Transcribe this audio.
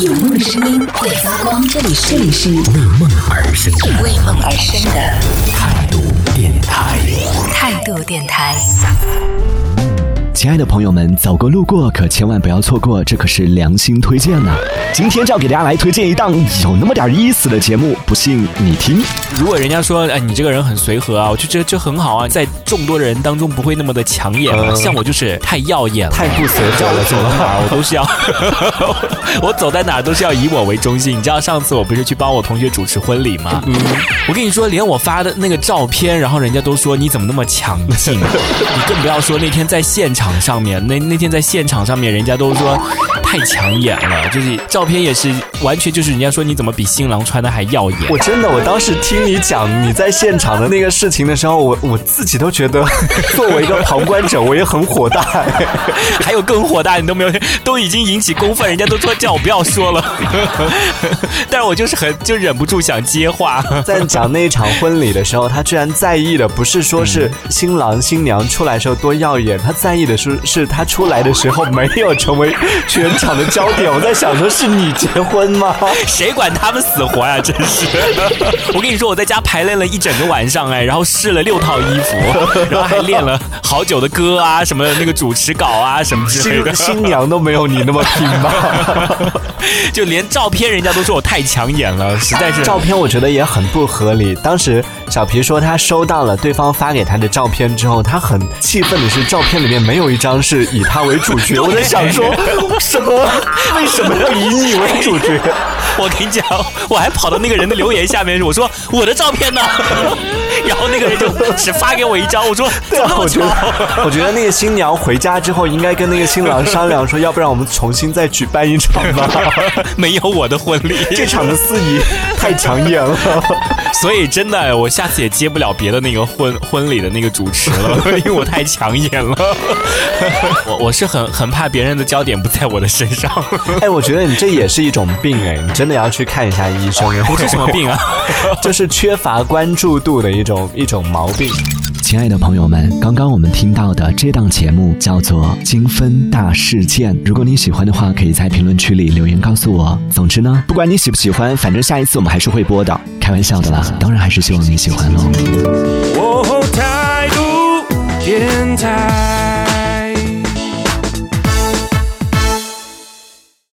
有梦的声音会发光，这里是这里是为梦而生的为梦而生的态度电台。态度电台。亲爱的朋友们，走过路过可千万不要错过，这可是良心推荐呐、今天就要给大家来推荐一档有那么点意思的节目，不信你听。如果人家说，哎，你这个人很随和啊，我就觉得这很好啊，在众多的人当中不会那么的抢眼像我就是太耀眼了，太不随和了，走到哪儿我都是要，我走在哪儿都是要以我为中心。你知道上次我不是去帮我同学主持婚礼吗？嗯，我跟你说，连我发的那个照片，然后人家都说你怎么那么抢镜？你更不要说那天在现场上面，那那天在现场上面，人家都说太抢眼了，就是照片也是完全就是人家说你怎么比新郎穿的还耀眼。我真的，我当时听你讲你在现场的那个事情的时候，我我自己都觉得，作为一个旁观者，我也很火大。还有更火大，你都没有，都已经引起公愤，人家都说叫我不要说了，但是我就是很就忍不住想接话。在讲那一场婚礼的时候，他居然在意的不是说是新郎新娘出来的时候多耀眼，他在意的是是他出来的时候没有成为全场的焦点。我在想说，是你结婚吗？谁管他们死活呀、真是！我跟你说，我在家排练了一整个晚上，哎，然后试了六套衣服，然后还练了好久的歌啊，什么那个主持稿啊，什么之类的新。新娘都没有你那么拼吧？就连照片人家都说我太抢眼了，实在是。照片我觉得也很不合理。当时小皮说他收到了对方发给他的照片之后，他很气愤的是照片里面没有一张是以他为主角。我在想说，什么？为什么要以你为主角？我跟你讲，我还跑到那个人的留言下面，我说我的照片呢？然后那个人就只发给我一张，我说怎对啊，我觉？得，我觉得那个新娘回家之后应该跟那个新郎商量说，要不然我们重新再举办一场吧。没有我的婚礼，这场的司仪太抢眼了。所以真的，我下次也接不了别的那个婚婚礼的那个主持了，因为我太抢眼了。我我是很很怕别人的焦点不在我的身上。哎，我觉得你这也是一种病哎，你真的要去看一下医生。不是什么病啊？就是缺乏关注度的一种一种毛病。亲爱的朋友们，刚刚我们听到的这档节目叫做《精分大事件》。如果你喜欢的话，可以在评论区里留言告诉我。总之呢，不管你喜不喜欢，反正下一次我们还是会播的。开玩笑的啦，当然还是希望你喜欢喽。哦，态度电台。